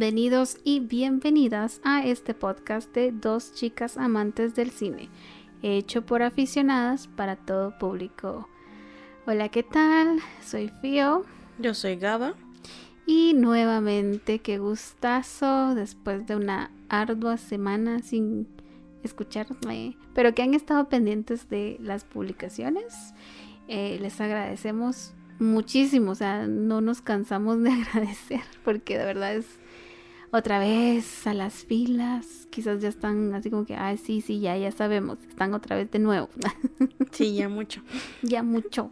Bienvenidos y bienvenidas a este podcast de dos chicas amantes del cine, hecho por aficionadas para todo público. Hola, ¿qué tal? Soy Fio. Yo soy Gaba. Y nuevamente, qué gustazo después de una ardua semana sin escucharme, pero que han estado pendientes de las publicaciones. Eh, les agradecemos muchísimo, o sea, no nos cansamos de agradecer porque de verdad es otra vez a las filas, quizás ya están así como que, ah, sí, sí, ya, ya sabemos, están otra vez de nuevo. Sí, ya mucho. ya mucho.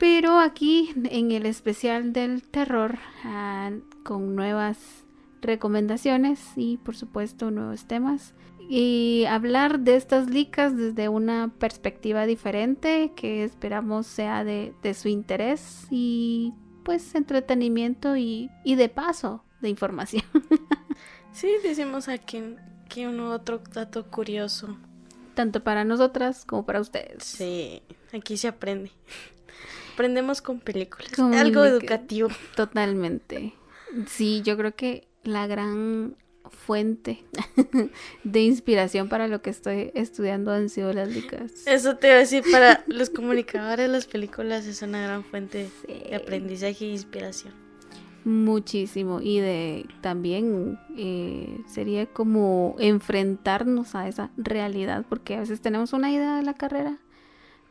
Pero aquí en el especial del terror, ah, con nuevas recomendaciones y por supuesto nuevos temas. Y hablar de estas licas desde una perspectiva diferente que esperamos sea de, su interés y pues entretenimiento y, y de paso de información. sí, decimos aquí que uno otro dato curioso. Tanto para nosotras como para ustedes. Sí, aquí se aprende. Aprendemos con películas. Algo educativo. Totalmente. Sí, yo creo que la gran fuente de inspiración para lo que estoy estudiando han sido las licas. Eso te iba a decir, para los comunicadores las películas es una gran fuente de aprendizaje e inspiración. Muchísimo. Y de también eh, sería como enfrentarnos a esa realidad, porque a veces tenemos una idea de la carrera,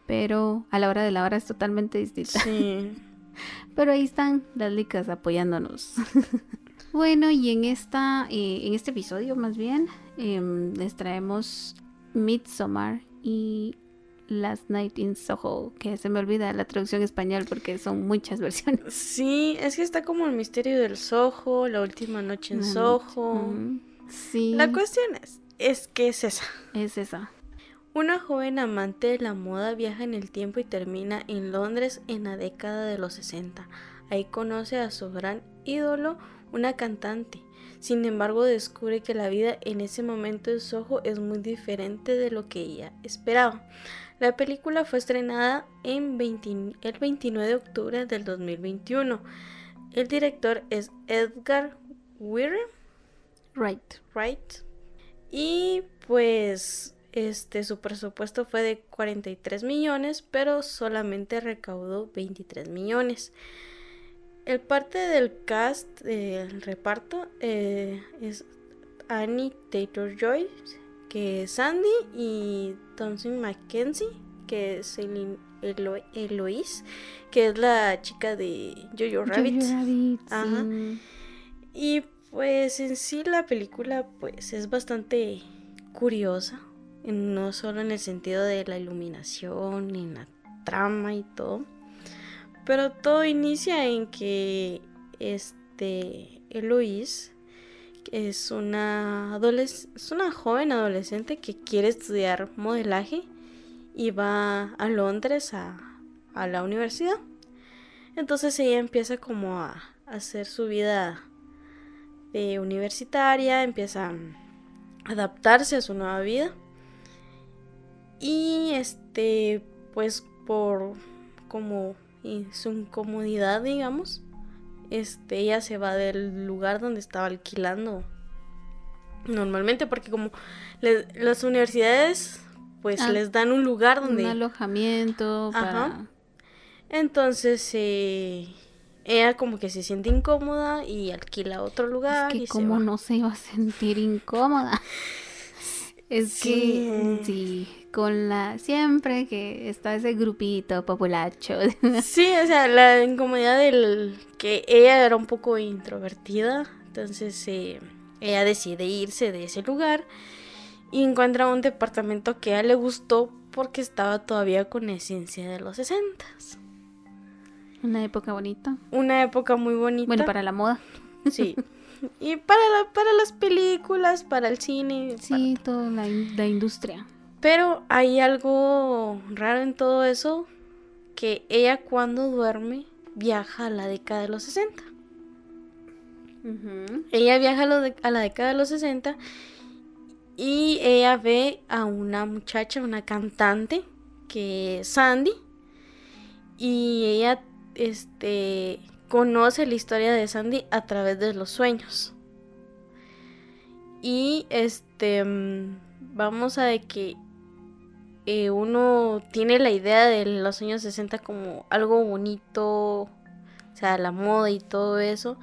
pero a la hora de la hora es totalmente distinta. Sí. pero ahí están las licas apoyándonos. bueno, y en esta, eh, en este episodio más bien, em, les traemos Midsommar y Last Night in Soho, que se me olvida la traducción español porque son muchas versiones. Sí, es que está como el misterio del Soho, la última noche en Soho. sí. La cuestión es, es que es esa. Es esa. Una joven amante de la moda viaja en el tiempo y termina en Londres en la década de los 60. Ahí conoce a su gran ídolo, una cantante. Sin embargo, descubre que la vida en ese momento en Soho es muy diferente de lo que ella esperaba. La película fue estrenada en el 29 de octubre del 2021. El director es Edgar Weir. Right. Right. Y pues este su presupuesto fue de 43 millones, pero solamente recaudó 23 millones. El parte del cast del reparto eh, es Annie Taylor Joy, que es Sandy, y Thompson Mackenzie, que es el Eloise, que es la chica de Jojo Rabbit. Ajá. Y pues en sí la película pues es bastante curiosa, no solo en el sentido de la iluminación, en la trama y todo, pero todo inicia en que este Eloise es una, es una joven adolescente que quiere estudiar modelaje y va a Londres a, la universidad. Entonces ella empieza como a, hacer su vida de universitaria, empieza a adaptarse a su nueva vida. Y este, pues por como su incomodidad, digamos, este, ella se va del lugar donde estaba alquilando normalmente, porque como las universidades pues ah, les dan un lugar donde... Un alojamiento. Entonces eh, ella como que se siente incómoda y alquila otro lugar. Es que como no se iba a sentir incómoda. Es que sí, con la siempre que está ese grupito populacho. Sí, o sea, la incomodidad del que ella era un poco introvertida, entonces eh, ella decide irse de ese lugar y encuentra un departamento que a ella le gustó porque estaba todavía con esencia de los 60. Una época bonita. Una época muy bonita. Bueno, para la moda. Sí. Y para, para las películas, para el cine. Sí, toda la, la industria. Pero hay algo raro en todo eso, que ella cuando duerme viaja a la década de los 60. Ella viaja a, la década de los 60 y ella ve a una muchacha, una cantante, que es Sandy. Y ella este, conoce la historia de Sandy a través de los sueños. Y este, mm, vamos a de que eh, uno tiene la idea de los años 60 como algo bonito, o sea, la moda y todo eso.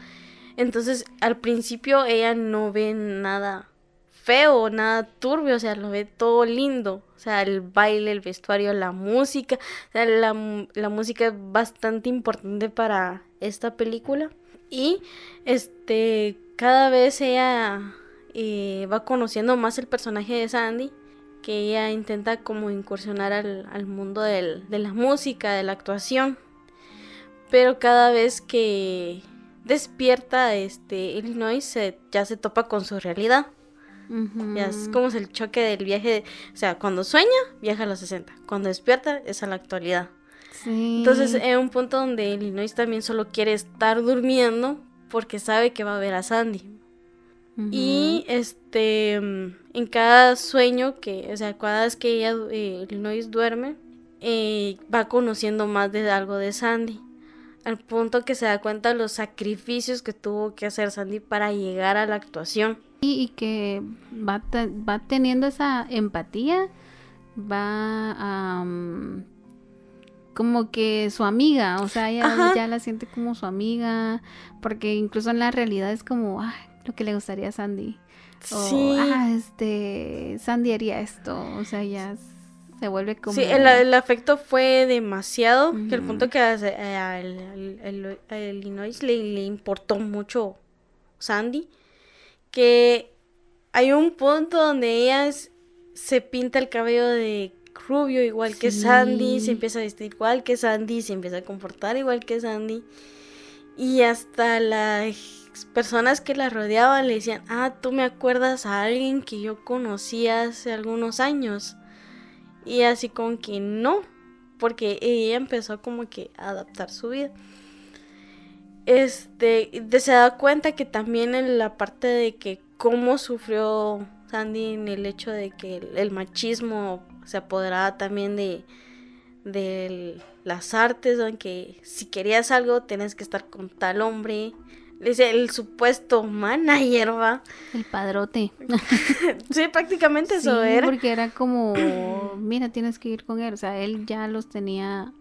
Entonces, al principio ella no ve nada feo, nada turbio, o sea, lo ve todo lindo. O sea, el baile, el vestuario, la música. O sea, la, música es bastante importante para esta película. Y este, cada vez ella eh, va conociendo más el personaje de Sandy que ella intenta como incursionar al, mundo de la música, de la actuación. Pero cada vez que despierta, este, Illinois ya se topa con su realidad. Ya es como el choque del viaje. o sea, cuando sueña, viaja a los 60. Cuando despierta, es a la actualidad. Entonces, es un punto donde Illinois también solo quiere estar durmiendo porque sabe que va a ver a Sandy. Y este, en cada sueño que, o sea, cada vez que ella, eh, Illinois duerme, eh, va conociendo más de algo de Sandy. Al punto que se da cuenta de los sacrificios que tuvo que hacer Sandy para llegar a la actuación. Y, que va, va teniendo esa empatía, va a... como que su amiga, o sea, ella ya la siente como su amiga, porque incluso en la realidad es como, lo que le gustaría a Sandy. sí. Ah, este, Sandy haría esto, o sea, ya se vuelve como... Sí, el, afecto fue demasiado, que el punto que a, el, Illinois le, le importó mucho Sandy, que hay un punto donde ella se pinta el cabello de rubio igual que Sandy, se empieza a vestir igual que Sandy, se empieza a comportar igual que Sandy. Y hasta la personas que la rodeaban le decían, ah, tú me acuerdas a alguien que yo conocí hace algunos años. Y así como que no, porque ella empezó como que a adaptar su vida. Este, se da cuenta que también en la parte de que cómo sufrió Sandy en el hecho de que el, machismo se apoderaba también de, de las artes, aunque si querías algo tenés que estar con tal hombre Dice el supuesto manager, va. El padrote. sí, prácticamente eso era. Porque era como, mira, tienes que ir con él. O sea, él ya los tenía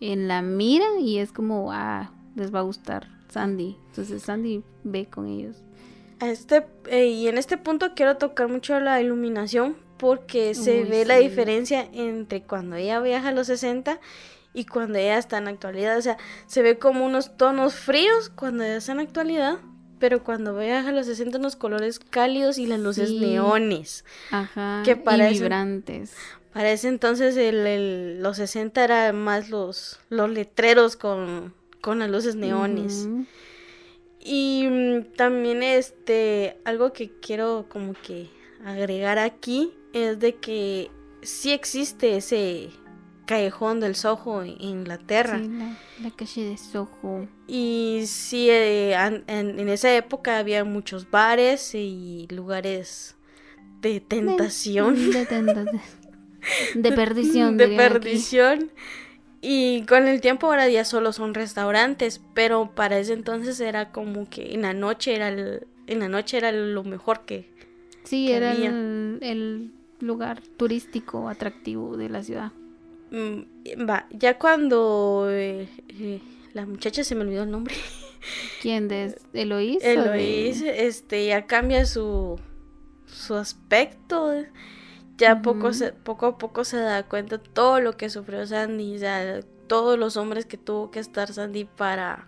en la mira y es como, ah, les va a gustar Sandy. Entonces Sandy ve con ellos. Este, eh, y en este punto quiero tocar mucho la iluminación porque se ve la diferencia entre cuando ella viaja a los 60 y cuando ella está en actualidad. O sea, se ve como unos tonos fríos cuando ella está en actualidad, pero cuando viaja a los 60 unos colores cálidos y las luces neones. Ajá, que parecen, vibrantes. Parece entonces el, los 60 era más los, los letreros con, con las luces neones. Y mm, también este, algo que quiero como que agregar aquí es de que sí existe ese callejón del Soho en Inglaterra. Sí, la, calle de Soho. Y sí, eh, en, esa época había muchos bares y lugares de tentación. De, de, perdición. De perdición. Y con el tiempo ahora ya solo son restaurantes, pero para ese entonces era como que en la noche era en la noche era lo mejor que Sí, era el lugar turístico atractivo de la ciudad. Mm, va, ya cuando eh, eh, la muchacha se me olvidó el nombre. ¿Quién? ¿De Eloís? Eloís, este, ya cambia su, su aspecto. Ya poco, se, poco a poco se da cuenta todo lo que sufrió Sandy, ya, todos los hombres que tuvo que estar Sandy para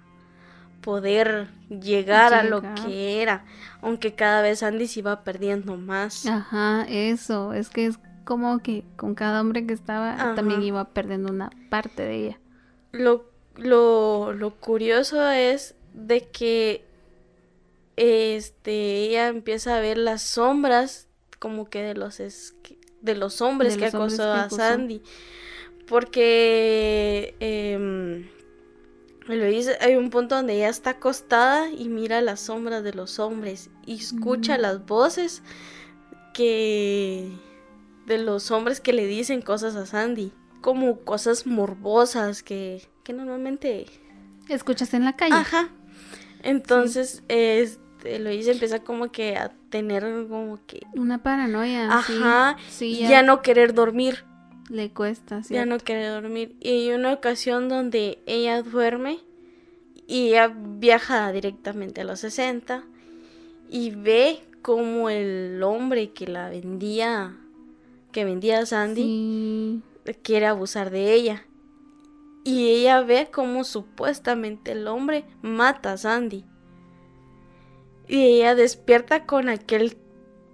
poder llegar, a lo que era, aunque cada vez Sandy se iba perdiendo más. Ajá, eso, es que es como que con cada hombre que estaba también iba perdiendo una parte de ella. Lo, lo, lo curioso es de que este ella empieza a ver las sombras como que de los de los hombres que acosó a Sandy. Porque eh, hay un punto donde ella está acostada y mira las sombras de los hombres y escucha las voces que de los hombres que le dicen cosas a Sandy, como cosas morbosas que, que normalmente escuchas en la calle. Ajá. Entonces, Eloise empieza como que a tener como que... Una paranoia. Ajá. Sí, ya, no querer dormir. Le cuesta, ¿sí? Ya no querer dormir. Y hay una ocasión donde ella duerme y ella viaja directamente a los 60 y ve como el hombre que la vendía, que vendía a Sandy, quiere abusar de ella. Y ella ve como supuestamente el hombre mata a Sandy. Y ella despierta con aquel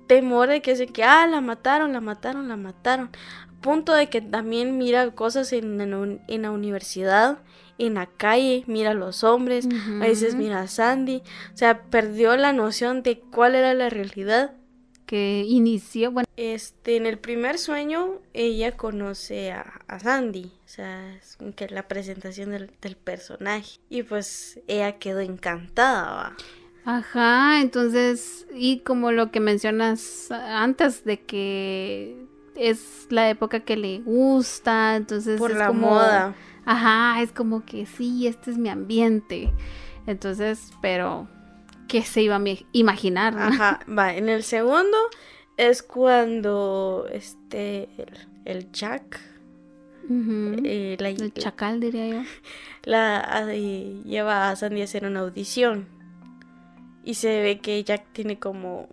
temor de que se que, ah, la mataron, la mataron, la mataron. A punto de que también mira cosas en, en la universidad en la calle, mira a los hombres, a veces mira a Sandy, o sea, perdió la noción de cuál era la realidad. Que inició, bueno. Este, en el primer sueño, ella conoce a, Sandy, o sea, es que la presentación del, personaje, y pues ella quedó encantada, Ajá, entonces, y como lo que mencionas antes de que es la época que le gusta, entonces por la moda ajá, es como que sí, este es mi ambiente. Entonces, pero, ¿qué se iba a imaginar? Ajá, va, en el segundo es cuando este, el, Jack, eh, el chacal diría yo, la, lleva a Sandy a hacer una audición. Y se ve que Jack tiene como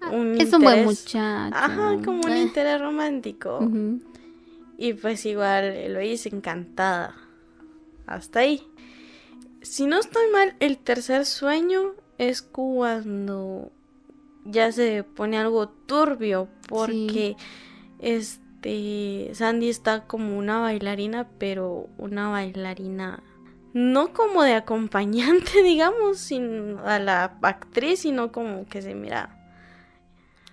ah, un es un buen muchacho. Ajá, como un eh. interés romántico. Y pues igual lo hice encantada. Hasta ahí. Si no estoy mal, el tercer sueño es cuando ya se pone algo turbio porque este Sandy está como una bailarina, pero una bailarina no como de acompañante, digamos, sin a la actriz, sino como que se mira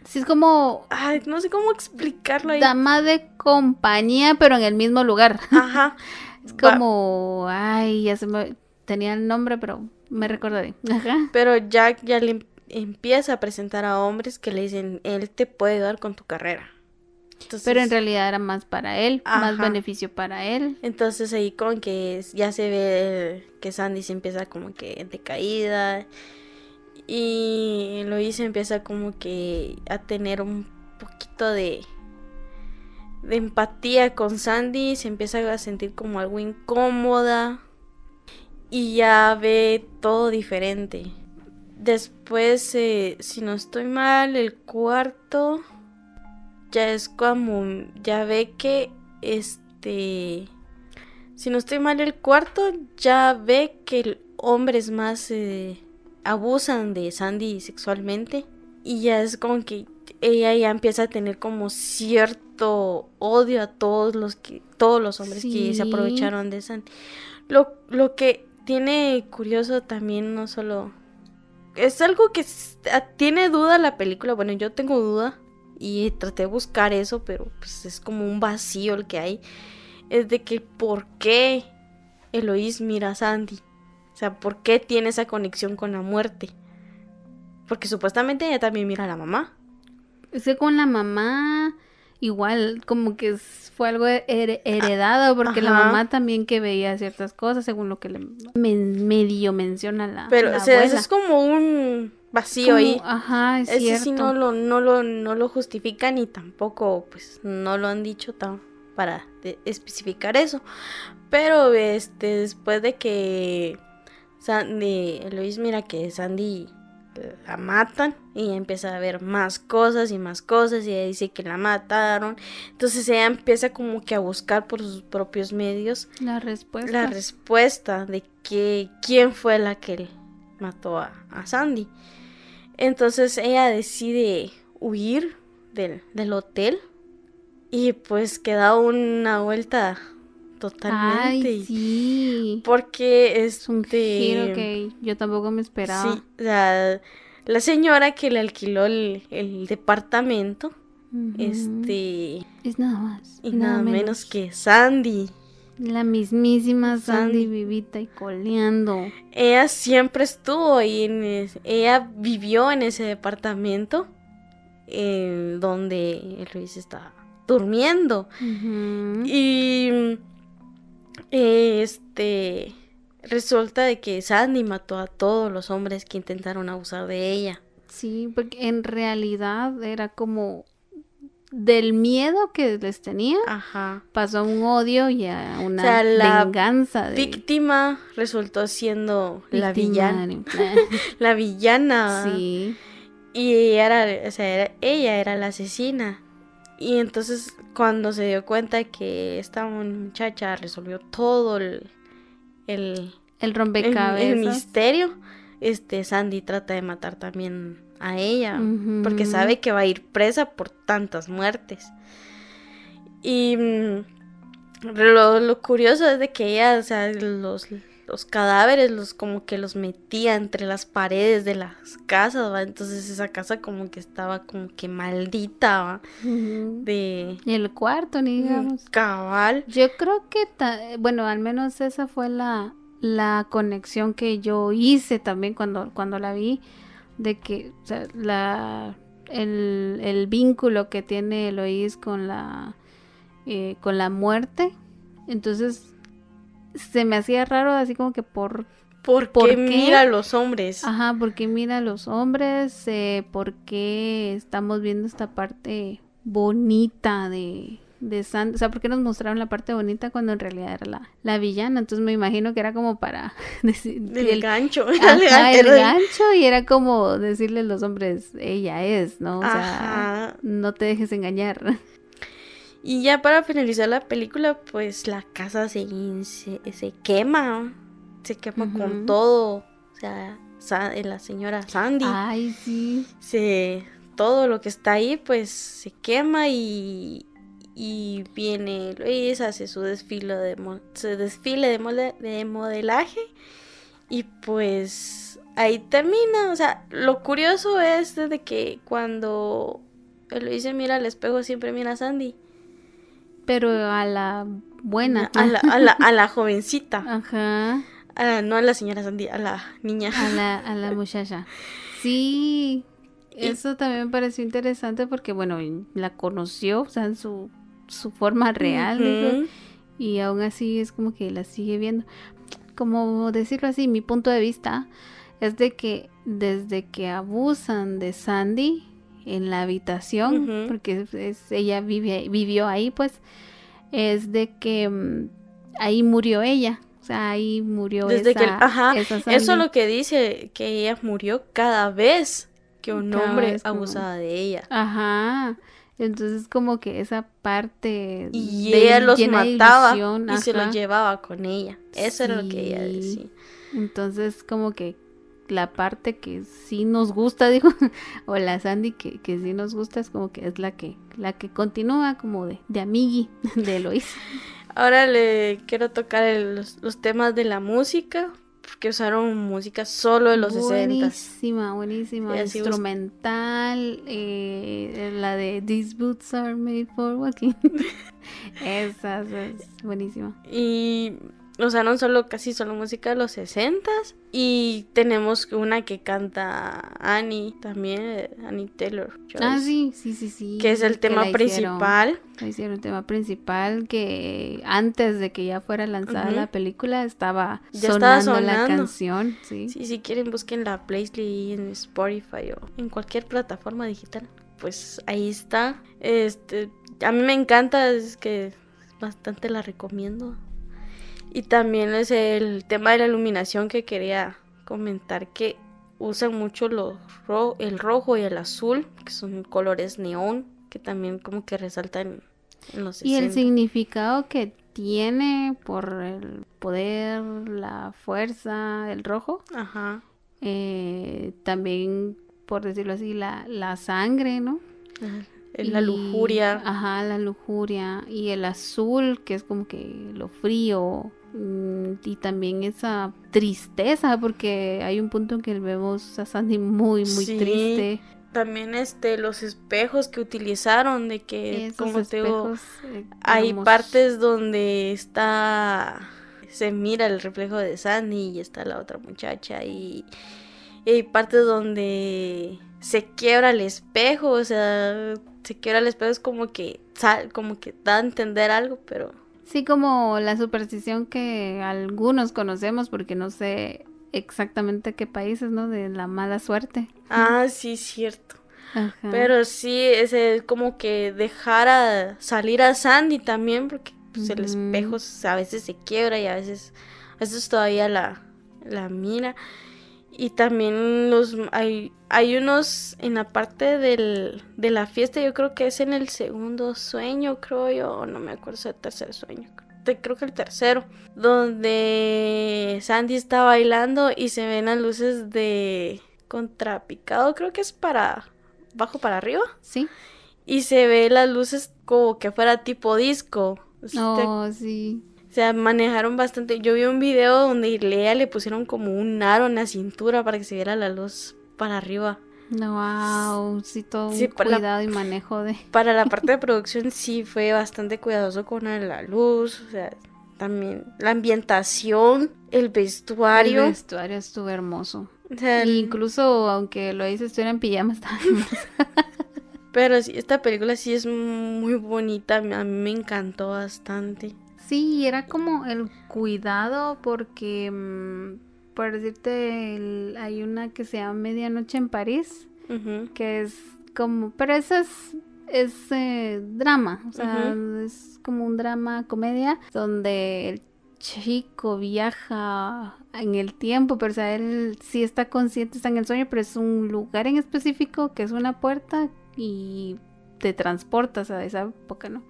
Sí, es como. Ay, no sé cómo explicarlo ahí. Dama de compañía, pero en el mismo lugar. Ajá. es como. Ay, ya se me. Tenía el nombre, pero me recordaré. Ajá. Pero Jack ya le em, empieza a presentar a hombres que le dicen: Él te puede dar con tu carrera. Pero en realidad era más para él, más beneficio para él. Entonces ahí con que ya se ve que Sandy se empieza como que de caída y Lois empieza como que a tener un poquito de, de empatía con Sandy, se empieza a sentir como algo incómoda y ya ve todo diferente. Después, eh, si no estoy mal, el cuarto ya es como, ya ve que este, si no estoy mal, el cuarto ya ve que el hombre es más... Eh, abusan de Sandy sexualmente y ya es como que ella ya empieza a tener como cierto odio a todos los que todos los hombres que se aprovecharon de Sandy. Lo, lo que tiene curioso también no solo es algo que tiene duda la película, bueno, yo tengo duda y traté de buscar eso, pero pues es como un vacío el que hay es de que por qué Eloís mira a Sandy o sea, ¿por qué tiene esa conexión con la muerte? Porque supuestamente ella también mira a la mamá. Es con la mamá igual como que fue algo heredado porque la mamá también que veía ciertas cosas según lo que le medio menciona la pero o sea, eso es como un vacío ahí. ajá es Ese sí no lo no lo no lo justifican y tampoco pues no lo han dicho tan para especificar eso. Pero este después de que Sandy, Luis mira que Sandy la matan y empieza a ver más cosas y más cosas y ella dice que la mataron. Entonces ella empieza como que a buscar por sus propios medios la respuesta. La respuesta de que quién fue la que mató a, Sandy. Entonces ella decide huir del, del hotel y pues queda una vuelta totalmente. Ay, sí. Porque es un este, giro que yo tampoco me esperaba. Sí, la señora que le alquiló el, departamento, este... Es nada más. Y, nada, menos. que Sandy. La mismísima Sandy, vivita y coleando. Ella siempre estuvo ahí, en ella vivió en ese departamento en donde Luis estaba durmiendo. Y este resulta de que Sandy mató a todos los hombres que intentaron abusar de ella. Sí, porque en realidad era como del miedo que les tenía, Ajá. pasó a un odio y a una O sea, la venganza de Víctima resultó siendo la villana. La villana. Sí, Y ella era, o sea, era- ella era la asesina. Y entonces cuando se dio cuenta que esta muchacha resolvió todo el, el, el rompecabezas. el misterio, este Sandy trata de matar también a ella. Porque sabe que va a ir presa por tantas muertes. Y mm, lo, lo curioso es de que ella, o sea, los, los cadáveres los como que los metía entre las paredes de las casas, ¿va? Entonces esa casa como que estaba como que maldita, ¿va? De Y el cuarto, ni digamos. cabal. Yo creo que, ta- bueno, al menos esa fue la, la conexión que yo hice también cuando, cuando la vi, de que o sea, la, el, el vínculo que tiene Eloís con la, eh, con la muerte. Entonces, se me hacía raro, así como que por Porque ¿Por qué? mira a los hombres. Ajá, porque mira a los hombres, eh, porque estamos viendo esta parte bonita de, de Sandy, o sea, porque nos mostraron la parte bonita cuando en realidad era la, la villana, entonces me imagino que era como para decir El, el, gancho. ajá, el gancho y era como decirle a los hombres, ella es, ¿no? O sea, Ajá. no te dejes engañar. Y ya para finalizar la película, pues la casa se, se, se quema, se quema con todo, o sea, eh, la señora Sandy, Ay, sí. se, todo lo que está ahí, pues se quema y, y viene Luis, hace su desfile de, su desfile de, modelaje y pues ahí termina, o sea, lo curioso es de que cuando Luis se mira al espejo siempre mira a Sandy. Pero a la buena. A la, a la, a la jovencita. Ajá. A la- no a la señora Sandy, a la niña. A la, a la muchacha. Sí, Y- eso también me pareció interesante porque, bueno, la conoció, o sea, en su, su forma real, digo, y aún así es como que la sigue viendo. Como decirlo así, mi punto de vista es de que desde que abusan de Sandy en la habitación, Ujú. porque es- ella vive, vivió ahí, pues, es de que mm, ahí murió ella. O sea, ahí murió Desde esa, que, ajá, esa eso es lo que dice, que ella murió cada vez que un Cada hombre como- abusaba de ella. Ajá. Entonces como que esa parte Y de- ella los mataba ilusión, y se ajá. los llevaba con ella. Eso era lo que ella Sí. decía. Entonces como que la parte que sí nos gusta, digo, o la Sandy que, que sí nos gusta es como que es la que la que continúa como de, de amigui de Eloís. Ahora le quiero tocar el- los, los temas de la música, porque usaron música solo de los 60. Buenísima, buenísima. Sí, así bus- Instrumental, eh, la de These Boots Are Made for Walking. esa es buenísima. Y usaron solo, casi solo música de los 60 Y tenemos una que canta Annie también, eh, Annie Taylor. Ah, Joyce, sí, sí, sí, sí. Que es el que tema la hicieron- principal. la hicieron el tema principal que antes de que ya fuera lanzada Ujú. la película estaba Ya estaba sonando la sonando. canción, sí. Sí, si quieren busquen la playlist en Spotify o en cualquier plataforma digital. Pues ahí está. Este, a mí me encanta, es que bastante la recomiendo. Y también es el tema de la iluminación que quería comentar que usan mucho los ro- el rojo y el azul, que son colores neón, que también como que resaltan en los Y el 60. significado que tiene por el poder, la fuerza, el rojo, Ajá. eh, también, por decirlo así, la, la sangre, ¿no? ajá. La Y- lujuria. Ajá, la lujuria. Y el azul, que es como que lo frío. Mm, Y también esa tristeza, porque hay un punto en que vemos a Sandy muy, muy Sí. triste. También este los espejos que utilizaron de que Esos como te digo, eh, hay partes donde está se mira el reflejo de Sandy y está la otra muchacha y, y hay partes donde se quiebra el espejo, o sea, se quiebra el espejo es como que sal- como que da a entender algo, pero Sí, como la superstición que algunos conocemos, porque no sé exactamente qué países, ¿no? De la mala suerte. Ah, sí, cierto. Pero sí, es como que dejar a salir a Sandy también, porque pues, el espejo a veces se quiebra y a veces, a veces todavía la, la mira. Y también los hay, hay unos en la parte del, de la fiesta, yo creo que es en el segundo sueño, creo yo, no me acuerdo si es el tercer sueño, creo que el tercero, donde Sandy está bailando y se ven las luces de contrapicado, creo que es para bajo para arriba. Sí. Y se ve las luces como que fuera tipo disco. Oh, sí. O sea, manejaron bastante. Yo vi un video donde Lea le pusieron como un aro en la cintura para que se viera la luz para arriba. No, wow, sí, todo un cuidado y manejo de... Para la parte de producción sí fue bastante cuidadoso con la luz, o sea, también la ambientación, el vestuario. El vestuario estuvo hermoso. Incluso aunque lo hice estuviera en pijama, estaba. Pero sí, esta película sí es muy bonita, a mí me encantó bastante. Sí, era como el cuidado porque, mm, por decirte, hay una que se llama Medianoche en París, que es como, pero eso es, es eh, drama, o sea, es como un drama comedia donde el chico viaja en el tiempo, pero o sea, él sí está consciente, está en el sueño, pero es un lugar en específico que es una puerta y te transportas a esa época, ¿no?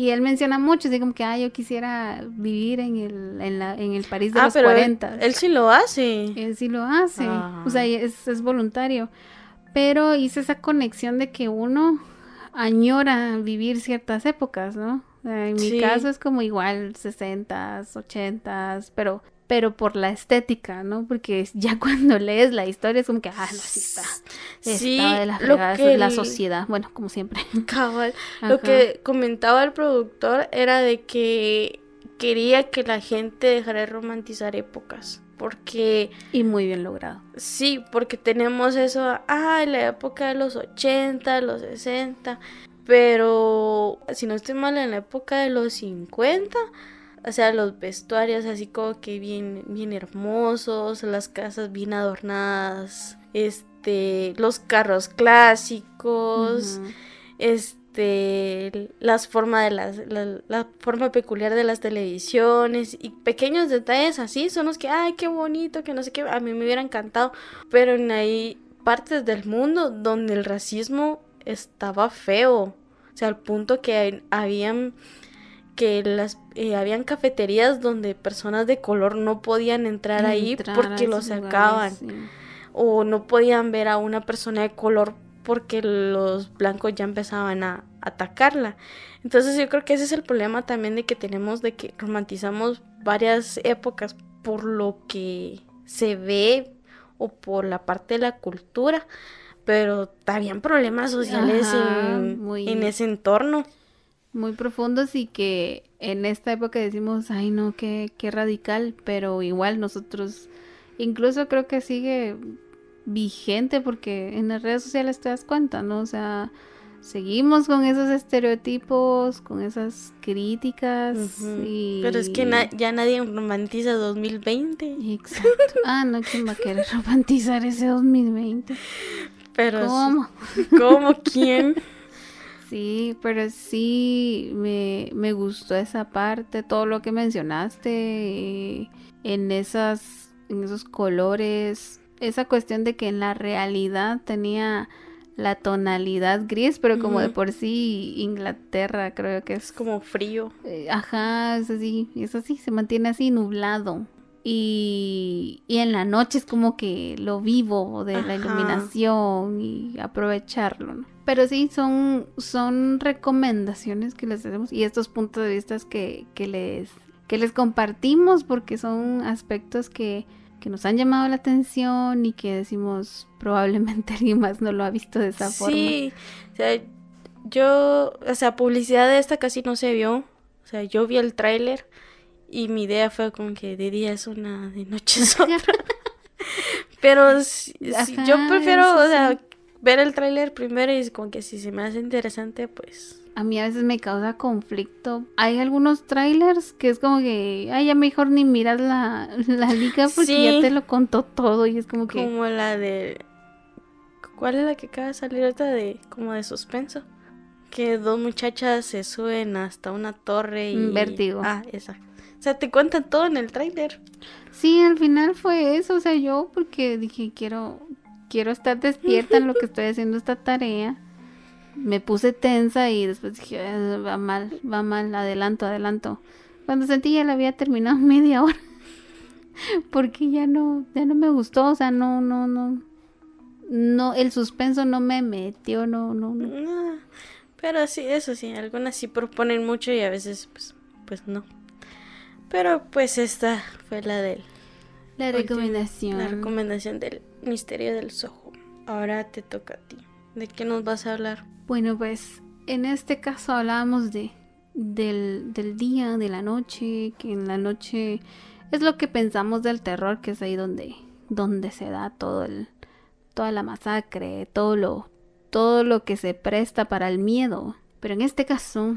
Y él menciona mucho, así como que, ah, yo quisiera vivir en el, en la, en el París de ah, los pero 40. Él, sí lo hace. Él sí lo hace. O sea, es, es voluntario. Pero hice esa conexión de que uno añora vivir ciertas épocas, ¿no? En mi caso es como igual 60s, 80s, pero pero por la estética, ¿no? Porque ya cuando lees la historia es como que, ah, no, así está. Sí, de la fregada, es la sociedad, bueno, como siempre. Cabal. Lo que comentaba el productor era de que quería que la gente dejara de romantizar épocas. Porque... Y muy bien logrado. Sí, porque tenemos eso, ah, la época de los 80, los 60, pero si no estoy mal, en la época de los 50 o sea, los vestuarios así como que bien, bien hermosos, las casas bien adornadas, este, los carros clásicos, este, las formas de las, la, forma peculiar de las televisiones y pequeños detalles así son los que, ay, qué bonito, que no sé qué, a mí me hubiera encantado, pero en hay partes del mundo donde el racismo estaba feo, o sea, al punto que habían que las eh, habían cafeterías donde personas de color no podían entrar, ahí porque los sacaban. o no podían ver a una persona de color porque los blancos ya empezaban a atacarla. Entonces yo creo que ese es el problema también de que tenemos de que romantizamos varias épocas por lo que se ve o por la parte de la cultura, pero habían problemas sociales en ese entorno muy profundos y que en esta época decimos, ay no, qué, qué radical, pero igual nosotros, incluso creo que sigue vigente porque en las redes sociales te das cuenta, ¿no? O sea, seguimos con esos estereotipos, con esas críticas. y... Pero es que ya nadie romantiza 2020. Exacto. Ah, no, ¿quién va a querer romantizar ese 2020? Pero ¿Cómo? ¿Cómo? ¿Quién? Sí, pero sí me, gustó esa parte, todo lo que mencionaste, en esas, en esos colores, esa cuestión de que en la realidad tenía la tonalidad gris, pero como de por sí Inglaterra creo que es como frío. Eh, ajá, es así, es así, se mantiene así nublado. Y, y en la noche es como que lo vivo de la iluminación y aprovecharlo, ¿no? Pero sí, son, son recomendaciones que les hacemos y estos puntos de vista que, que, les, que les compartimos porque son aspectos que, que nos han llamado la atención y que decimos probablemente alguien más no lo ha visto de esa forma. Sí, o sea, yo, o sea, publicidad de esta casi no se vio. O sea, yo vi el tráiler y mi idea fue como que de día es una, de noche es otra. Pero yo prefiero, o sea, ver el tráiler primero y es como que si se me hace interesante, pues a mí a veces me causa conflicto. Hay algunos trailers que es como que, ay, ya mejor ni miras la, la liga porque ya te lo contó todo y es como que... Como la de... ¿Cuál es la que acaba de salir ahorita de como de suspenso? Que dos muchachas se suben hasta una torre y... Vértigo. Ah, esa. O sea, te cuentan todo en el tráiler. Sí, al final fue eso, o sea, yo porque dije, quiero quiero estar despierta en lo que estoy haciendo esta tarea. Me puse tensa y después dije, ah, va mal, va mal, adelanto, adelanto. Cuando sentí ya la había terminado media hora. Porque ya no, ya no me gustó, o sea, no, no, no. No, el suspenso no me metió, no, no, pero sí, eso sí, algunas sí proponen mucho y a veces, pues, pues no. Pero pues esta fue la del... La recomendación. La recomendación del Misterio del Soho. Ahora te toca a ti. ¿De qué nos vas a hablar? Bueno, pues en este caso hablábamos de del, del día, de la noche, que en la noche es lo que pensamos del terror, que es ahí donde, donde se da todo el, toda la masacre, todo lo, todo lo que se presta para el miedo. Pero en este caso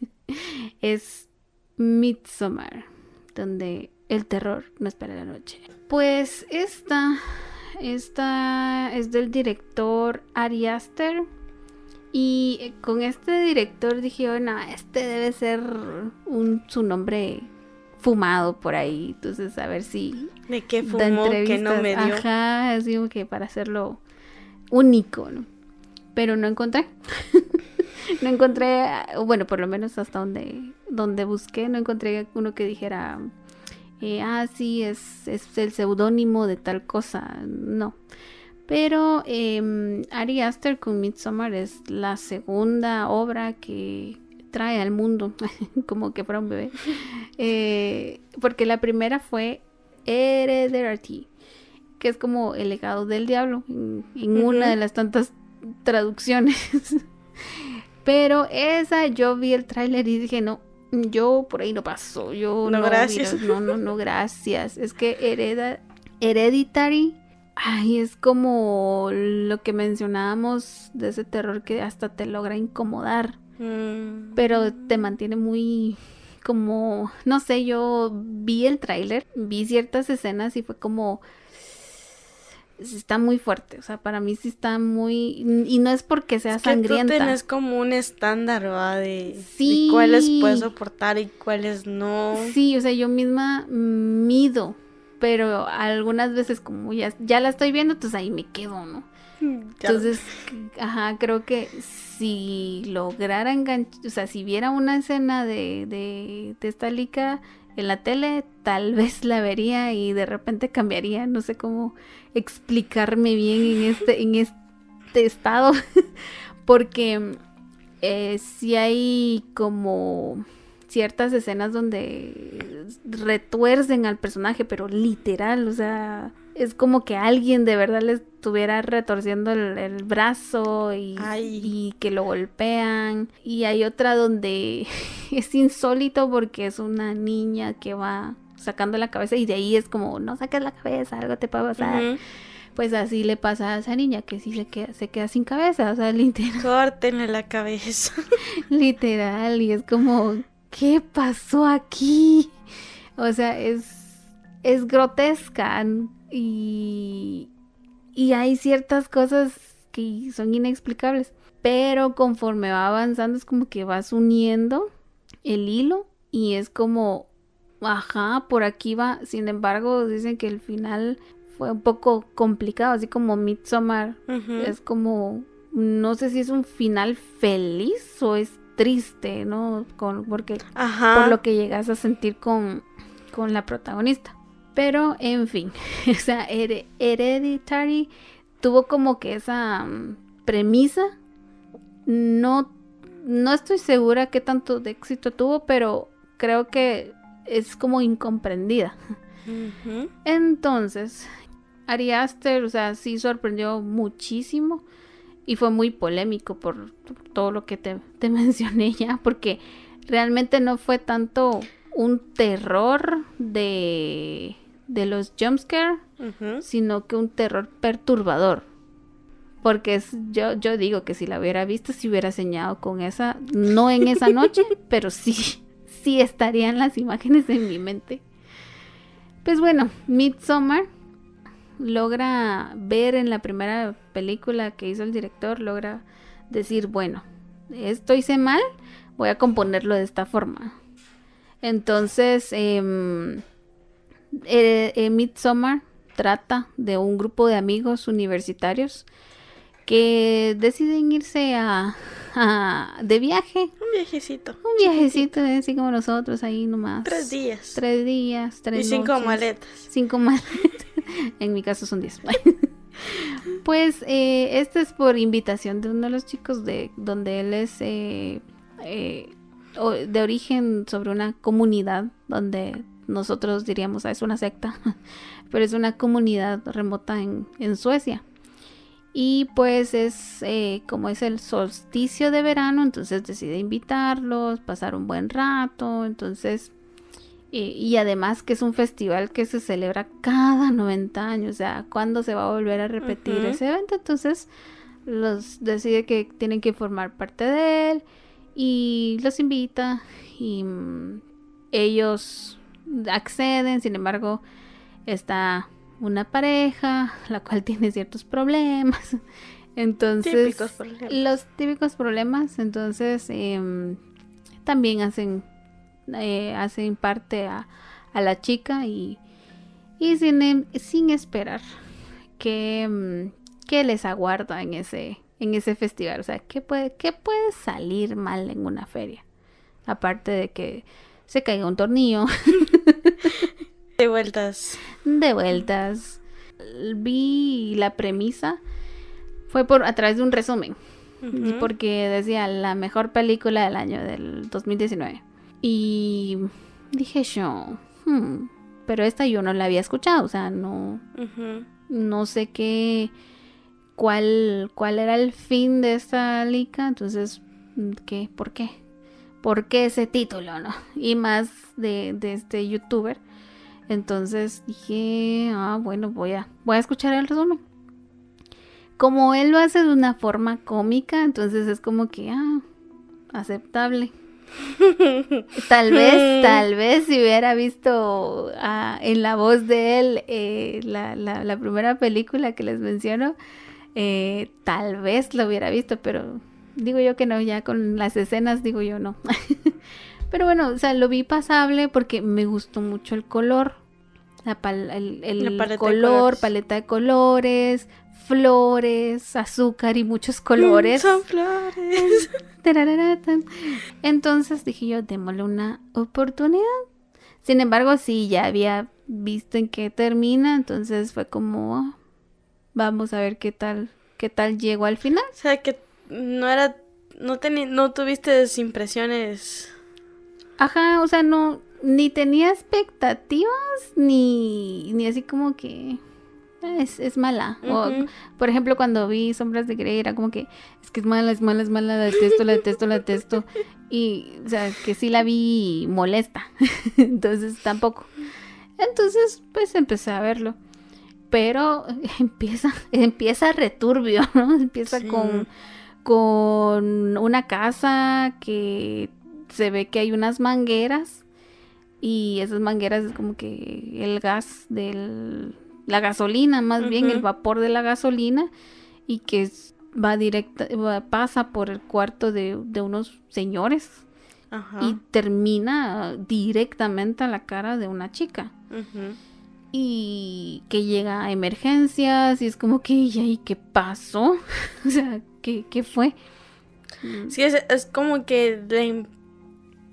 es Midsommar, donde el terror no espera la noche. Pues esta, esta es del director Ari Aster. Y con este director dije, bueno, este debe ser un, su nombre fumado por ahí. Entonces, a ver si. ¿De qué fumó que no me dio? Ajá, así como que para hacerlo único, ¿no? Pero no encontré. no encontré, bueno, por lo menos hasta donde, donde busqué, no encontré uno que dijera, eh, ah, sí, es, es el seudónimo de tal cosa. No. Pero eh, Ari Aster con Midsommar es la segunda obra que trae al mundo, como que fuera un bebé. Eh, porque la primera fue Heredity, que es como el legado del diablo, en, una de las tantas traducciones. Pero esa yo vi el tráiler y dije, no, yo por ahí no paso. Yo no, gracias. no, no, no, gracias. Es que hereda, Hereditary, ay, es como lo que mencionábamos de ese terror que hasta te logra incomodar. Mm. Pero te mantiene muy como, no sé, yo vi el tráiler, vi ciertas escenas y fue como está muy fuerte, o sea, para mí sí está muy y no es porque sea es que sangrienta. Tú tenés como un estándar, ¿va? De, sí. de cuáles puedes soportar y cuáles no. Sí, o sea, yo misma mido, pero algunas veces como ya, ya la estoy viendo, entonces ahí me quedo, ¿no? Mm, Entonces, ajá, creo que si lograra enganchar, o sea, si viera una escena de, de, de esta lica en la tele, tal vez la vería y de repente cambiaría, no sé cómo explicarme bien en este, en este estado, porque eh, si hay como ciertas escenas donde retuercen al personaje, pero literal, o sea, es como que alguien de verdad le estuviera retorciendo el, brazo y, y, que lo golpean. Y hay otra donde es insólito porque es una niña que va sacando la cabeza y de ahí es como, no saques la cabeza, algo te puede pasar. Pues así le pasa a esa niña que sí se queda, se queda sin cabeza, o sea, literal. Córtenle la cabeza. literal, y es como, ¿qué pasó aquí? O sea, es, es grotesca y, y hay ciertas cosas que son inexplicables. Pero conforme va avanzando es como que vas uniendo el hilo y es como, ajá, por aquí va. Sin embargo, dicen que el final fue un poco complicado, así como Midsommar. Es como, no sé si es un final feliz o es triste, ¿no? Con, porque por lo que llegas a sentir con, con la protagonista. Pero, en fin, o sea, Hereditary tuvo como que esa mm, premisa. No, no estoy segura qué tanto de éxito tuvo, pero creo que es como incomprendida. Entonces, Ari Aster, o sea, sí sorprendió muchísimo y fue muy polémico por, todo lo que te, mencioné ya, porque realmente no fue tanto un terror de, de los jumpscare, sino que un terror perturbador. Porque es, yo, yo digo que si la hubiera visto, si hubiera soñado con esa, no en esa noche, pero sí, sí estarían las imágenes en mi mente. Pues bueno, Midsommar logra ver en la primera película que hizo el director, logra decir, bueno, esto hice mal, voy a componerlo de esta forma. Entonces, eh, eh, Midsommar trata de un grupo de amigos universitarios que deciden irse a, de viaje. Un viajecito. Un viajecito, así como nosotros ahí nomás. Tres días. Tres días, tres Y cinco maletas. Cinco maletas. en mi caso son diez. pues eh, este es por invitación de uno de los chicos de donde él es eh, eh, de origen sobre una comunidad donde nosotros diríamos, ah, es una secta, pero es una comunidad remota en, en Suecia. Y pues es eh, como es el solsticio de verano, entonces decide invitarlos, pasar un buen rato, entonces... y además que es un festival que se celebra cada 90 años, o sea, ¿cuándo se va a volver a repetir ese evento? Entonces los decide que tienen que formar parte de él y los invita y mm, ellos acceden, sin embargo está una pareja, la cual tiene ciertos problemas. Entonces, los típicos problemas, entonces em, también hacen, eh, hacen parte a, la chica y, y sin, em, sin esperar que, em, que, les aguarda en ese, en ese festival. O sea, ¿qué puede, ¿qué puede salir mal en una feria? Aparte de que se caiga un tornillo. De vueltas. De vueltas. Vi la premisa. Fue por a través de un resumen. Porque decía la mejor película del año del 2019. Y dije yo, hmm, pero esta yo no la había escuchado, o sea, no, no sé qué, cuál, cuál era el fin de esta lica, entonces, ¿qué? ¿Por qué? ¿Por qué ese título, no? Y más de, de este youtuber entonces dije, ah, bueno, voy a, voy a escuchar el resumen. Como él lo hace de una forma cómica, entonces es como que, ah, aceptable. tal vez, tal vez si hubiera visto ah, en la voz de él eh, la, la, primera película que les menciono, eh, tal vez lo hubiera visto, pero digo yo que no, ya con las escenas digo yo no. Pero bueno, o sea, lo vi pasable porque me gustó mucho el color. La el, color, paleta de colores, flores, azúcar y muchos colores. Son flores. Entonces dije yo, démosle una oportunidad. Sin embargo, sí, ya había visto en qué termina, entonces fue como, ah, vamos a ver qué tal, qué tal llegó al final. O sea, que no era, no, no tuviste impresiones Ajá, o sea, no, ni tenía expectativas, ni, ni así como que ah, es, es mala. o, por ejemplo, cuando vi Sombras de Grey, era como que es que es mala, es mala, es mala, la detesto, la detesto, la detesto. Y, o sea, que sí la vi molesta. Entonces, tampoco. Entonces, pues empecé a verlo. Pero empieza, empieza returbio, ¿no? Empieza con, con una casa que se ve que hay unas mangueras y esas mangueras es como que el gas de la gasolina, más bien el vapor de la gasolina y que va directa, pasa por el cuarto de, unos señores y termina directamente a la cara de una chica. Y que llega a emergencias y es como que, ¿y qué pasó? o sea, ¿qué, ¿qué, fue? Sí, es, es como que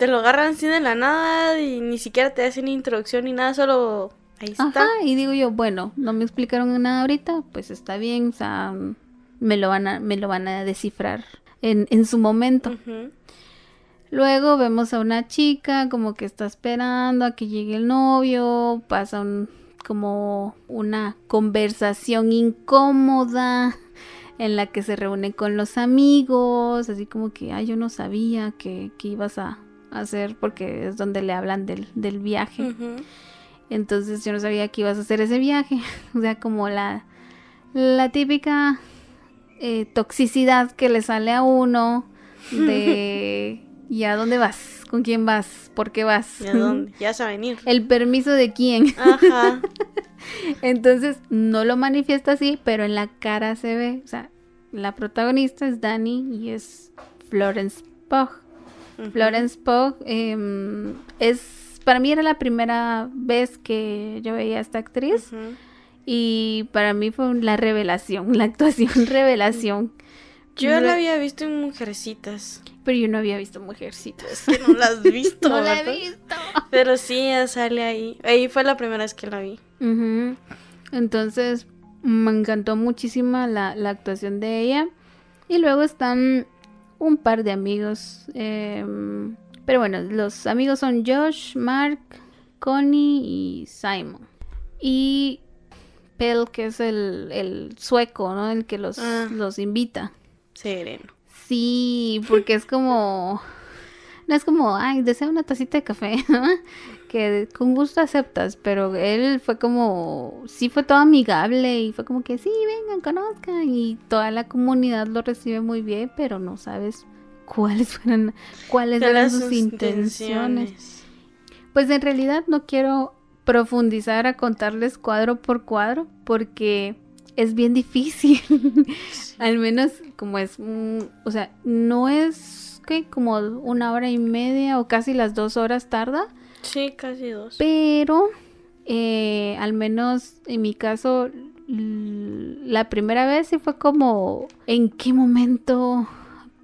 te lo agarran sin de la nada y ni siquiera te hacen introducción ni nada, solo ahí está. Ajá, y digo yo, bueno, no me explicaron nada ahorita, pues está bien, o sea, me lo van a, me lo van a descifrar en, en su momento. Luego vemos a una chica como que está esperando a que llegue el novio, pasa un, como una conversación incómoda en la que se reúne con los amigos, así como que, ay, yo no sabía que, que ibas a, hacer porque es donde le hablan del, del viaje. Entonces yo no sabía que ibas a hacer ese viaje. o sea, como la, la típica eh, toxicidad que le sale a uno de ¿y a dónde vas? ¿Con quién vas? ¿Por qué vas? ¿Y a dónde? Ya vas a venir. El permiso de quién. Ajá. Entonces no lo manifiesta así, pero en la cara se ve. O sea, la protagonista es Dani y es Florence Pugh. Florence Pugh em, es, para mí era la primera vez que yo veía a esta actriz y para mí fue la revelación, la actuación revelación. Yo Re- la había visto en Mujercitas. Pero yo no había visto Mujercitas. Es que no la has visto, no la he visto. Pero sí, ella sale ahí. Ahí fue la primera vez que la vi. Entonces me encantó muchísimo la, la actuación de ella. Y luego están un par de amigos. em, pero bueno, los amigos son Josh, Mark, Connie y Simon. Y Pell, que es el, el sueco, ¿no? El que los, Ah. los invita. Sereno. Sí, porque es como. No es como, ay, desea una tacita de café, ¿no? Que con gusto aceptas, pero él fue como, sí fue todo amigable y fue como que sí, vengan, conozcan y toda la comunidad lo recibe muy bien, pero no sabes cuáles fueron, cuáles eran sus, intenciones. Pues en realidad no quiero profundizar a contarles cuadro por cuadro porque es bien difícil. Al menos como es, mm, o sea, no es que como una hora y media o casi las dos horas tarda, Sí, casi dos. pero eh, al menos en mi caso la primera vez sí fue como en qué momento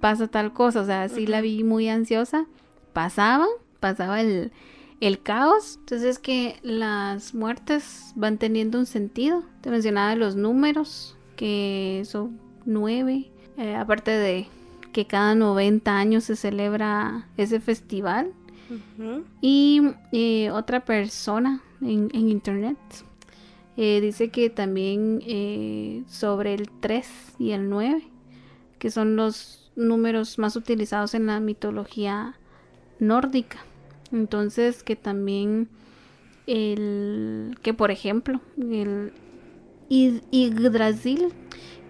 pasa tal cosa, o sea, sí la vi muy ansiosa, pasaba, pasaba el, el caos, entonces que las muertes van teniendo un sentido, te mencionaba los números, que son nueve, eh, aparte de que cada 90 años se celebra ese festival, Y eh, otra persona en, internet eh, dice que también eh, sobre el 3 y el 9, que son los números más utilizados en la mitología nórdica. Entonces que también el que por ejemplo el Yggdrasil,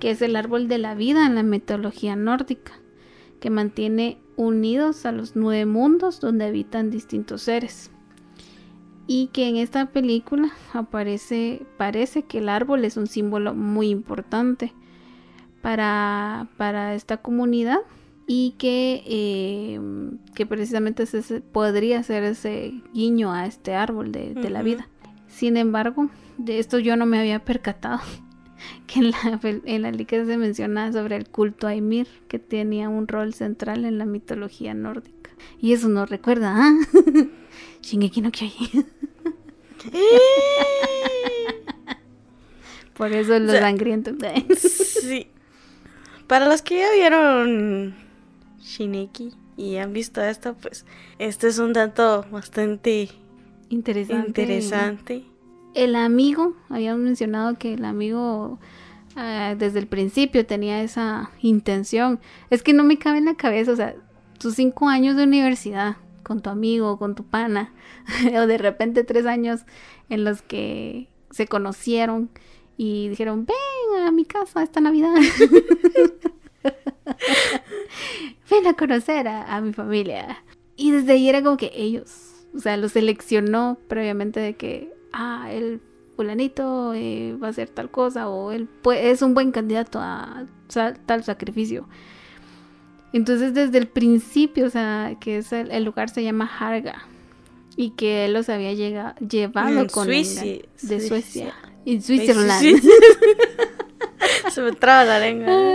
que es el árbol de la vida en la mitología nórdica, que mantiene unidos a los nueve mundos donde habitan distintos seres. Y que en esta película aparece, parece que el árbol es un símbolo muy importante para, para esta comunidad y que, eh, que precisamente podría ser ese guiño a este árbol de, de la vida. Sin embargo, de esto yo no me había percatado que en la, en la liga se menciona sobre el culto a Ymir, que tenía un rol central en la mitología nórdica. Y eso nos recuerda, ¿ah? Shingeki no Kyojin. Por eso los sea, sangrientos. Sí. Para los que ya vieron Shineki y han visto esto, pues este es un dato bastante Interesante. interesante. El amigo, habíamos mencionado que el amigo ah, desde el principio tenía esa intención. Es que no me cabe en la cabeza, o sea, tus cinco años de universidad con tu amigo, con tu pana, o de repente tres años en los que se conocieron y dijeron, ven a mi casa esta Navidad. ven a conocer a, a mi familia. Y desde ahí era como que ellos, o sea, lo seleccionó previamente de que, ah, el fulanito eh, va a hacer tal cosa o él es un buen candidato a tal sacrificio. Entonces desde el principio, o sea, que es el, el lugar se llama Harga y que él los había llega- llevado En con Suiza- de Suiza. Suecia sí, sí. Se me traba la lengua.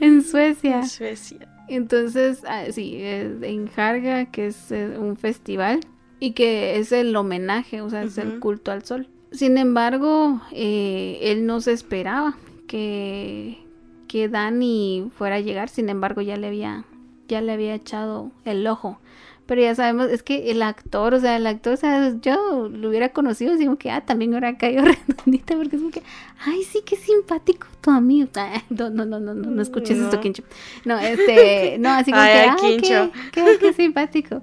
en Suecia. Suecia. Entonces, ah, sí, eh, en Harga, que es eh, un festival y que es el homenaje, o sea, es el culto al sol. Sin embargo, eh, él no se esperaba que, que Dani fuera a llegar, sin embargo, ya le había, ya le había echado el ojo. Pero ya sabemos, es que el actor, o sea, el actor, o sea, yo lo hubiera conocido, así como que, ah, también hubiera caído redondita, porque es como que, ay, sí, qué simpático tu amigo. Ah, no, no, no, no, no, no escuches No. esto, Quincho. No, este, no, así como Ay, que, ay, ah, qué, qué simpático.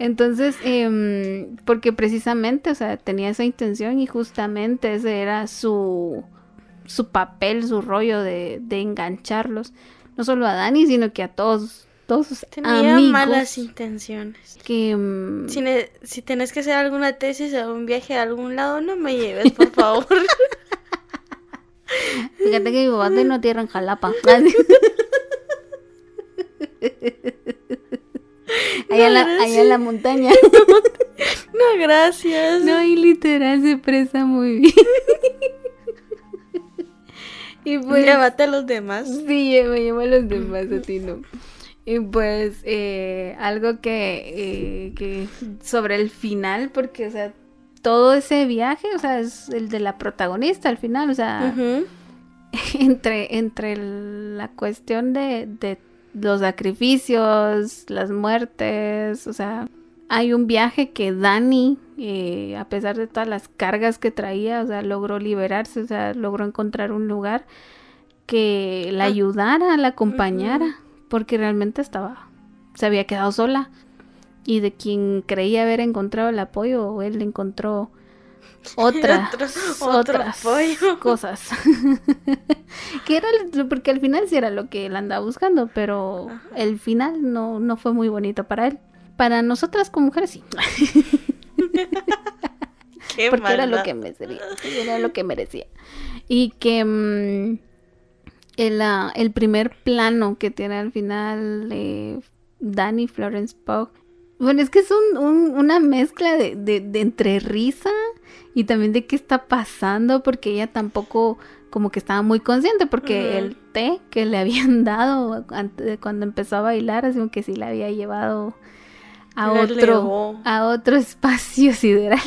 Entonces, em, porque precisamente, o sea, tenía esa intención y justamente ese era su, su papel, su rollo de, de engancharlos, no solo a Dani, sino que a todos, todos sus Tenía amigos. malas intenciones. Que, mm, Si, si tenés que hacer alguna tesis o un viaje a algún lado, no me lleves, por favor. fíjate que mi papá tiene una tierra en Jalapa. allá, en la, allá en la montaña. no, gracias. No, y literal se presta muy bien. y pues. Llévate a los demás. Sí, me llamo a los demás, a ti no. Y pues eh, algo que, eh, que sobre el final, porque, o sea, todo ese viaje, o sea, es el de la protagonista al final, o sea, entre, entre la cuestión de, de los sacrificios, las muertes, o sea, hay un viaje que Dani, eh, a pesar de todas las cargas que traía, o sea, logró liberarse, o sea, logró encontrar un lugar que la Ah. ayudara, la acompañara, porque realmente estaba, se había quedado sola. Y de quien creía haber encontrado el apoyo, él encontró otras, Otro- otro otras apoyo. cosas. que era, porque al final sí era lo que él andaba buscando, pero Ajá. el final no, no fue muy bonito para él. Para nosotras como mujeres sí, Qué porque era lo que merecía, era lo que merecía. Y que mm, el, ah, el primer plano que tiene al final eh, Danny Florence Pugh, bueno, es que es un- un- una mezcla de, de- de entre risa y también de qué está pasando, porque ella tampoco como que estaba muy consciente, porque el té que le habían dado antes de cuando empezó a bailar, así como que sí la había llevado a otro, elevó. a otro espacio sideral.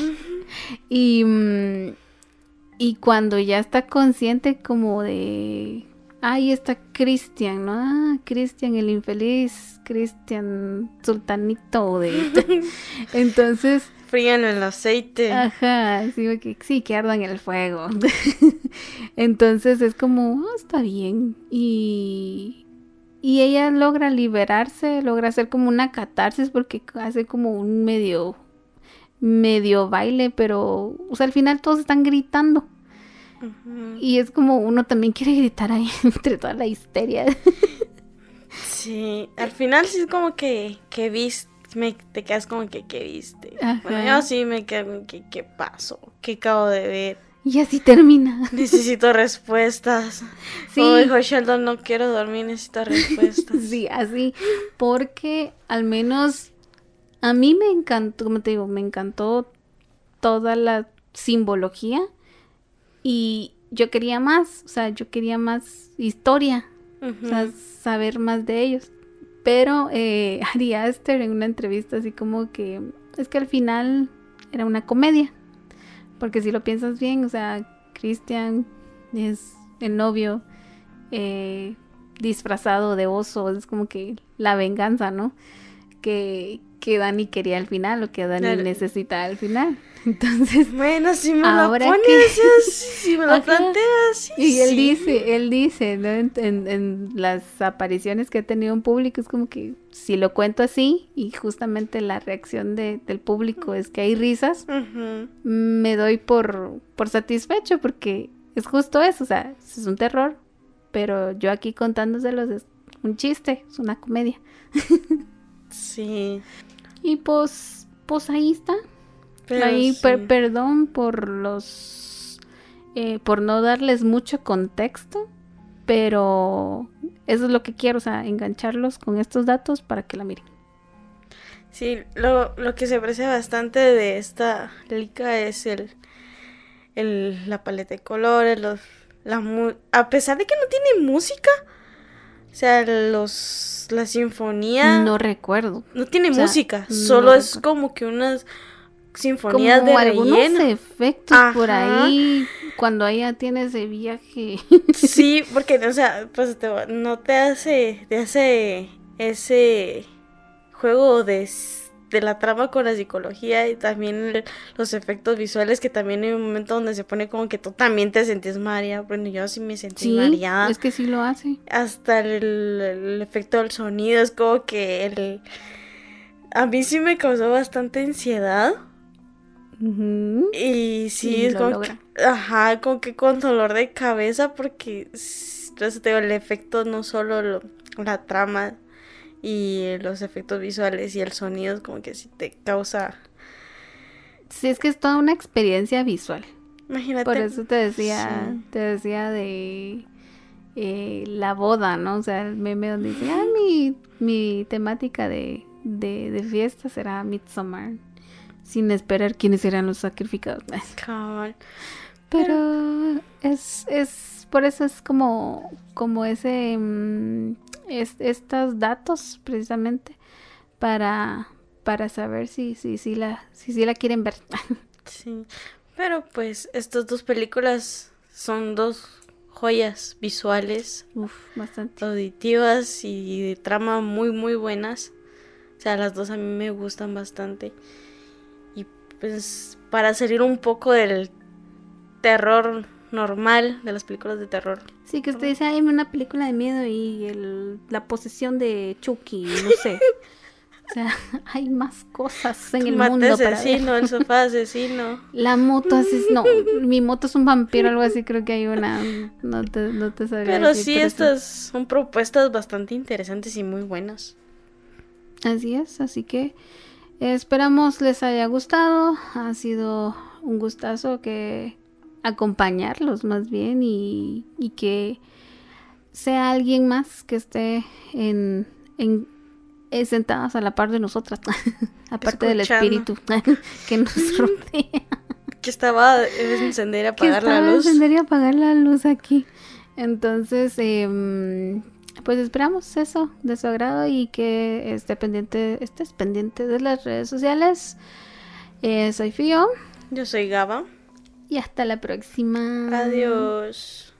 Y, mm, y cuando ya está consciente como de... Ahí está Cristian, ¿no? Ah, Cristian el infeliz, Cristian sultanito de... Entonces, Frían el aceite. ajá, sí, que, sí, que arda en el fuego. Entonces es como, "Ah, está bien. Y, y ella logra liberarse, logra hacer como una catarsis porque hace como un medio medio baile, pero o sea, al final todos están gritando y es como uno también quiere gritar ahí entre toda la histeria. Sí, al final sí es como que, que viste, me, te quedas como que, ¿qué viste? Ajá. Bueno, yo sí me quedo como que, ¿qué pasó? ¿Qué acabo de ver? Y así termina. Necesito respuestas. Sí. Como dijo Sheldon, no quiero dormir, necesito respuestas. Sí, así, porque al menos a mí me encantó, como te digo, me encantó toda la simbología y yo quería más, o sea, yo quería más historia, o sea, saber más de ellos. Pero eh, Ari Aster en una entrevista así como que es que al final era una comedia, porque si lo piensas bien, o sea, Christian es el novio eh, disfrazado de oso, es como que la venganza, ¿no? Que, que Dani quería al final o que Dani Claro. necesita al final. Entonces, Bueno, si me Ahora lo pones que- si me lo Ajá. planteas así, y él sí. dice, él dice, ¿no? En, en- en las apariciones que ha tenido en público, es como que si lo cuento así y justamente la reacción de- del público es que hay risas, me doy por, por satisfecho porque es justo eso, o sea, es un terror, pero yo aquí contándoselos es un chiste, es una comedia. Sí. Y pues, pues ahí está. Pero ahí sí. per- perdón por los, eh, por no darles mucho contexto, pero eso es lo que quiero, o sea, engancharlos con estos datos para que la miren. Sí, lo, lo que se aprecia bastante de esta lica es el, el la paleta de colores, los, la mu- a pesar de que no tiene música, o sea, los la sinfonía No recuerdo. no tiene o sea, música, no solo es como que unas sinfonías Como de algunos relleno. efectos por ahí cuando ella tiene ese viaje. Sí, porque, o sea, pues te no te hace, te hace ese juego de, de la trama con la psicología y también el- los efectos visuales que también hay un momento donde se pone como que tú también te sentís mareada, bueno, yo sí me sentí sí, mareada. es que sí lo hace. Hasta el, el efecto del sonido es como que el... A mí sí me causó bastante ansiedad Y sí, Y es lo como que Ajá, como que con dolor de cabeza porque entonces te digo, el efecto no solo la trama y los efectos visuales y el sonido como que sí te causa Sí, es que es toda una experiencia visual. Imagínate. Por eso te decía, te decía de eh, la boda, ¿no? O sea, el meme donde dice, ah, mi, mi temática de, de, de fiesta será Midsommar. Sin esperar quiénes serán los sacrificados. Pero es, es, por eso es como, como ese, mm, estos datos precisamente para, para saber si, si, si, la, si, si la quieren ver. sí, pero pues estas dos películas son dos joyas visuales, bastante auditivas y de trama muy muy buenas. O sea, las dos a mí me gustan bastante. Pues para salir un poco del terror normal de las películas de terror. Sí, que usted dice, hay una película de miedo y el, la posesión de Chucky, no sé. O sea, hay más cosas en el mundo asesino, el sofá asesino. La moto asesino. No, mi moto es un vampiro, algo así, creo que hay una. No te, no te sabría Pero sí, estas son propuestas bastante interesantes y muy buenas. Así es, así que esperamos les haya gustado. Ha sido un gustazo que acompañarlos más bien y, y que sea alguien más que esté en, en eh, sentadas a la par de nosotras, aparte del espíritu que nos rodea. Que estaba encender y apagar la luz. encender y apagar la luz aquí. Entonces, em, pues esperamos eso de su agrado y que esté pendiente, estés pendiente de las redes sociales. Eh, soy Fío. Yo soy Gaba. Y hasta la próxima. Adiós.